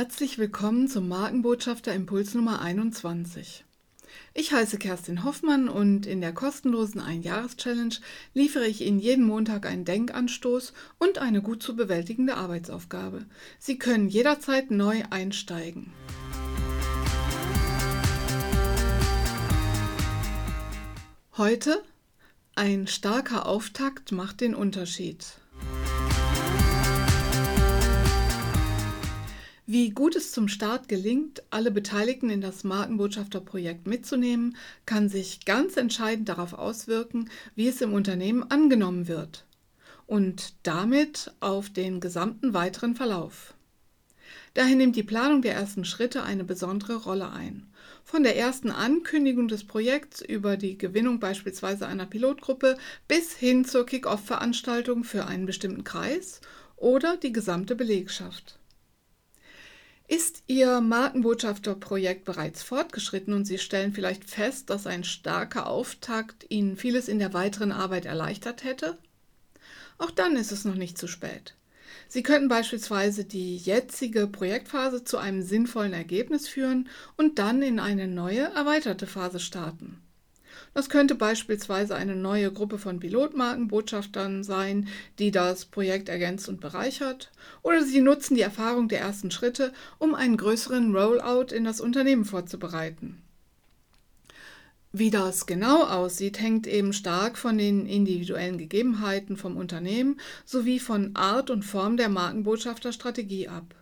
Herzlich willkommen zum Markenbotschafter Impuls Nummer 21. Ich heiße Kerstin Hoffmann und in der kostenlosen Ein-Jahres-Challenge liefere ich Ihnen jeden Montag einen Denkanstoß und eine gut zu bewältigende Arbeitsaufgabe. Sie können jederzeit neu einsteigen. Heute ein starker Auftakt macht den Unterschied. Wie gut es zum Start gelingt, alle Beteiligten in das Markenbotschafterprojekt mitzunehmen, kann sich ganz entscheidend darauf auswirken, wie es im Unternehmen angenommen wird und damit auf den gesamten weiteren Verlauf. Daher nimmt die Planung der ersten Schritte eine besondere Rolle ein. Von der ersten Ankündigung des Projekts über die Gewinnung beispielsweise einer Pilotgruppe bis hin zur Kick-off-Veranstaltung für einen bestimmten Kreis oder die gesamte Belegschaft. Ist Ihr Markenbotschafterprojekt bereits fortgeschritten und Sie stellen vielleicht fest, dass ein starker Auftakt Ihnen vieles in der weiteren Arbeit erleichtert hätte? Auch dann ist es noch nicht zu spät. Sie könnten beispielsweise die jetzige Projektphase zu einem sinnvollen Ergebnis führen und dann in eine neue, erweiterte Phase starten. Das könnte beispielsweise eine neue Gruppe von Pilotmarkenbotschaftern sein, die das Projekt ergänzt und bereichert, oder Sie nutzen die Erfahrung der ersten Schritte, um einen größeren Rollout in das Unternehmen vorzubereiten. Wie das genau aussieht, hängt eben stark von den individuellen Gegebenheiten vom Unternehmen sowie von Art und Form der Markenbotschafterstrategie ab.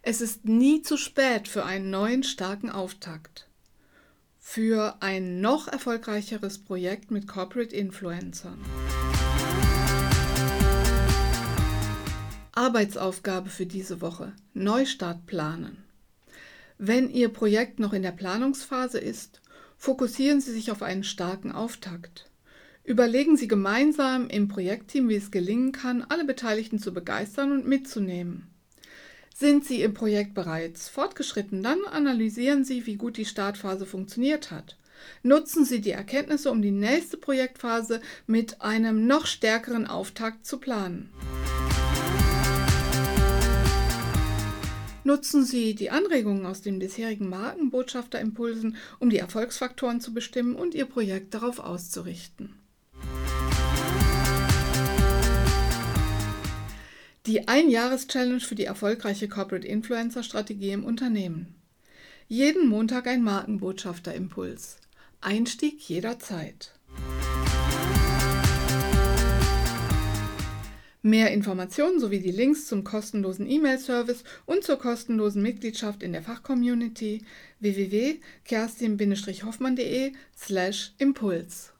Es ist nie zu spät für einen neuen starken Auftakt für ein noch erfolgreicheres Projekt mit Corporate Influencern. Arbeitsaufgabe für diese Woche. Neustart planen. Wenn Ihr Projekt noch in der Planungsphase ist, fokussieren Sie sich auf einen starken Auftakt. Überlegen Sie gemeinsam im Projektteam, wie es gelingen kann, alle Beteiligten zu begeistern und mitzunehmen. Sind Sie im Projekt bereits fortgeschritten, dann analysieren Sie, wie gut die Startphase funktioniert hat. Nutzen Sie die Erkenntnisse, um die nächste Projektphase mit einem noch stärkeren Auftakt zu planen. Nutzen Sie die Anregungen aus den bisherigen Markenbotschafterimpulsen, um die Erfolgsfaktoren zu bestimmen und Ihr Projekt darauf auszurichten. Die Ein-Jahres-Challenge für die erfolgreiche Corporate Influencer-Strategie im Unternehmen. Jeden Montag ein Markenbotschafter-Impuls. Einstieg jederzeit. Mehr Informationen sowie die Links zum kostenlosen E-Mail-Service und zur kostenlosen Mitgliedschaft in der Fachcommunity www.kerstin-hoffmann.de slash Impuls.